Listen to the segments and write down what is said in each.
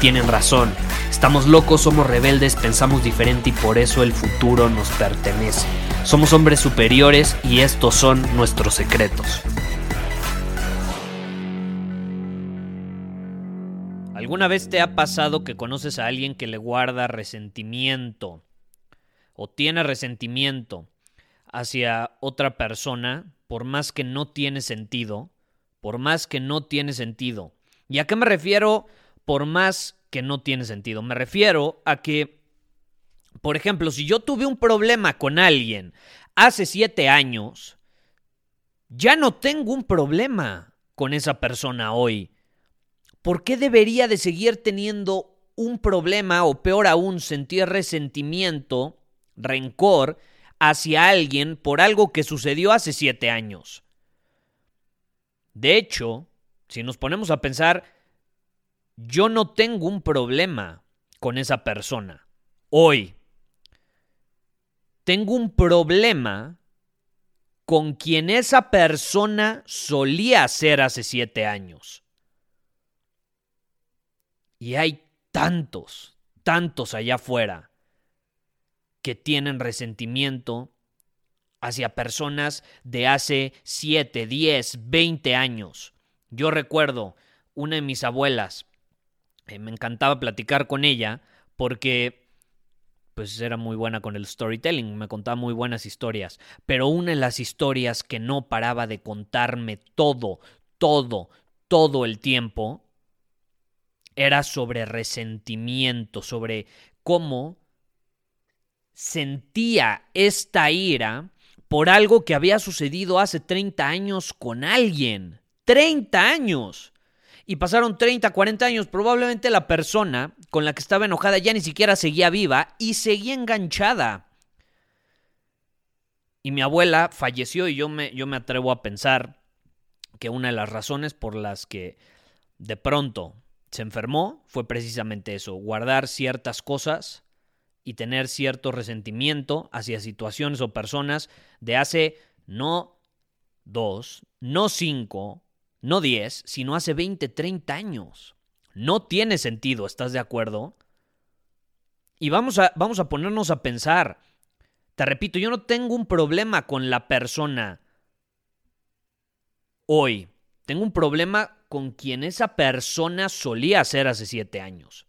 tienen razón. Estamos locos, somos rebeldes, pensamos diferente y por eso el futuro nos pertenece. Somos hombres superiores y estos son nuestros secretos. ¿Alguna vez te ha pasado que conoces a alguien que le guarda resentimiento o tiene resentimiento hacia otra persona por más que no tiene sentido? Por más que no tiene sentido. ¿Y a qué me refiero por más que no tiene sentido? Me refiero a que, por ejemplo, si yo tuve un problema con alguien hace siete años, ya no tengo un problema con esa persona hoy ¿por qué debería de seguir teniendo un problema o peor aún sentir resentimiento, rencor hacia alguien por algo que sucedió hace siete años? De hecho, si nos ponemos a pensar, yo no tengo un problema con esa persona hoy. Tengo un problema con quien esa persona solía ser hace siete años. Y hay tantos, tantos allá afuera que tienen resentimiento hacia personas de hace 7, 10, 20 años. Yo recuerdo una de mis abuelas, eh, me encantaba platicar con ella porque pues era muy buena con el storytelling, me contaba muy buenas historias, pero una de las historias que no paraba de contarme todo, todo, todo el tiempo era sobre resentimiento, sobre cómo sentía esta ira por algo que había sucedido hace 30 años con alguien. 30 años. Y pasaron 30, 40 años. Probablemente la persona con la que estaba enojada ya ni siquiera seguía viva y seguía enganchada. Y mi abuela falleció y yo me, yo me atrevo a pensar que una de las razones por las que de pronto se enfermó fue precisamente eso, guardar ciertas cosas y tener cierto resentimiento hacia situaciones o personas de hace no dos, no cinco, no diez, sino hace 20, 30 años. No tiene sentido, ¿estás de acuerdo? Y vamos a, vamos a ponernos a pensar. Te repito, yo no tengo un problema con la persona hoy. Tengo un problema con quien esa persona solía ser hace siete años.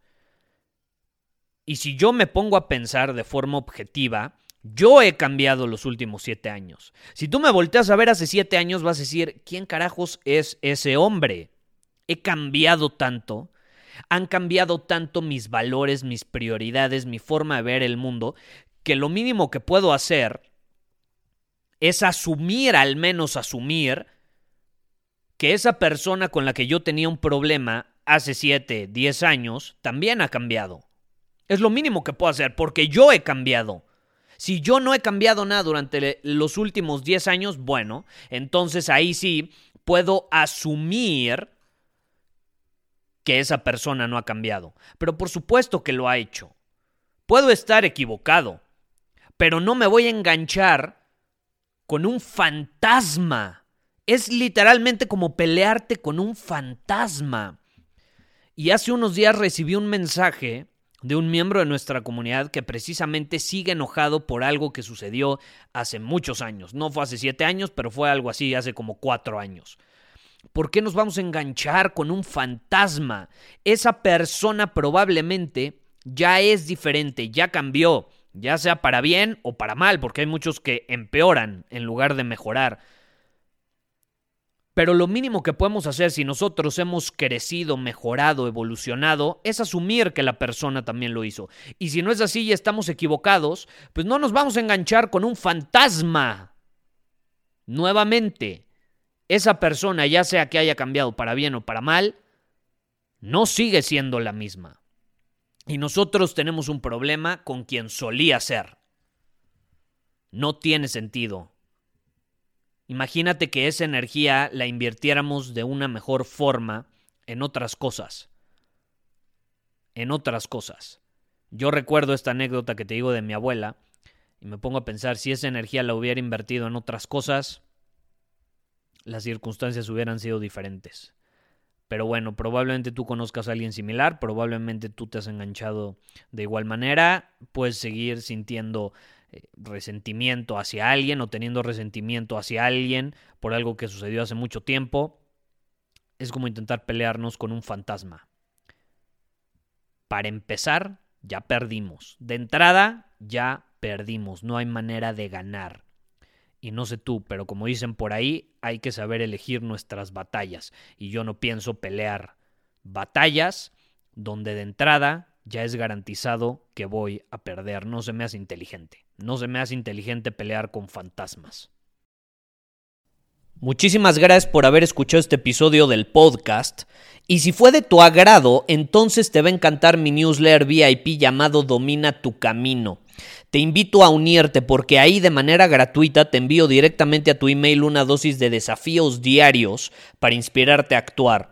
Y si yo me pongo a pensar de forma objetiva, yo he cambiado los últimos siete años. Si tú me volteas a ver hace siete años, vas a decir, ¿quién carajos es ese hombre? He cambiado tanto, han cambiado tanto mis valores, mis prioridades, mi forma de ver el mundo, que lo mínimo que puedo hacer es asumir, al menos asumir, que esa persona con la que yo tenía un problema hace 7, 10 años también ha cambiado. Es lo mínimo que puedo hacer porque yo he cambiado. Si yo no he cambiado nada durante los últimos 10 años, bueno, entonces ahí sí puedo asumir que esa persona no ha cambiado. Pero por supuesto que lo ha hecho. Puedo estar equivocado, pero no me voy a enganchar con un fantasma es literalmente como pelearte con un fantasma. Y hace unos días recibí un mensaje de un miembro de nuestra comunidad que precisamente sigue enojado por algo que sucedió hace muchos años. No fue hace siete años, pero fue algo así hace como cuatro años. ¿Por qué nos vamos a enganchar con un fantasma? Esa persona probablemente ya es diferente, ya cambió, ya sea para bien o para mal, porque hay muchos que empeoran en lugar de mejorar. Pero lo mínimo que podemos hacer si nosotros hemos crecido, mejorado, evolucionado, es asumir que la persona también lo hizo. Y si no es así y estamos equivocados, pues no nos vamos a enganchar con un fantasma. Nuevamente, esa persona, ya sea que haya cambiado para bien o para mal, no sigue siendo la misma. Y nosotros tenemos un problema con quien solía ser. No tiene sentido. Imagínate que esa energía la invirtiéramos de una mejor forma en otras cosas. En otras cosas. Yo recuerdo esta anécdota que te digo de mi abuela y me pongo a pensar si esa energía la hubiera invertido en otras cosas, las circunstancias hubieran sido diferentes. Pero bueno, probablemente tú conozcas a alguien similar, probablemente tú te has enganchado de igual manera, puedes seguir sintiendo resentimiento hacia alguien o teniendo resentimiento hacia alguien por algo que sucedió hace mucho tiempo, es como intentar pelearnos con un fantasma. Para empezar, ya perdimos. De entrada, ya perdimos. No hay manera de ganar. Y no sé tú, pero como dicen por ahí, hay que saber elegir nuestras batallas. Y yo no pienso pelear batallas donde de entrada ya es garantizado que voy a perder. No se me hace inteligente. No se me hace inteligente pelear con fantasmas. Muchísimas gracias por haber escuchado este episodio del podcast. Y si fue de tu agrado, entonces te va a encantar mi newsletter VIP llamado Domina tu Camino. Te invito a unirte porque ahí de manera gratuita te envío directamente a tu email una dosis de desafíos diarios para inspirarte a actuar.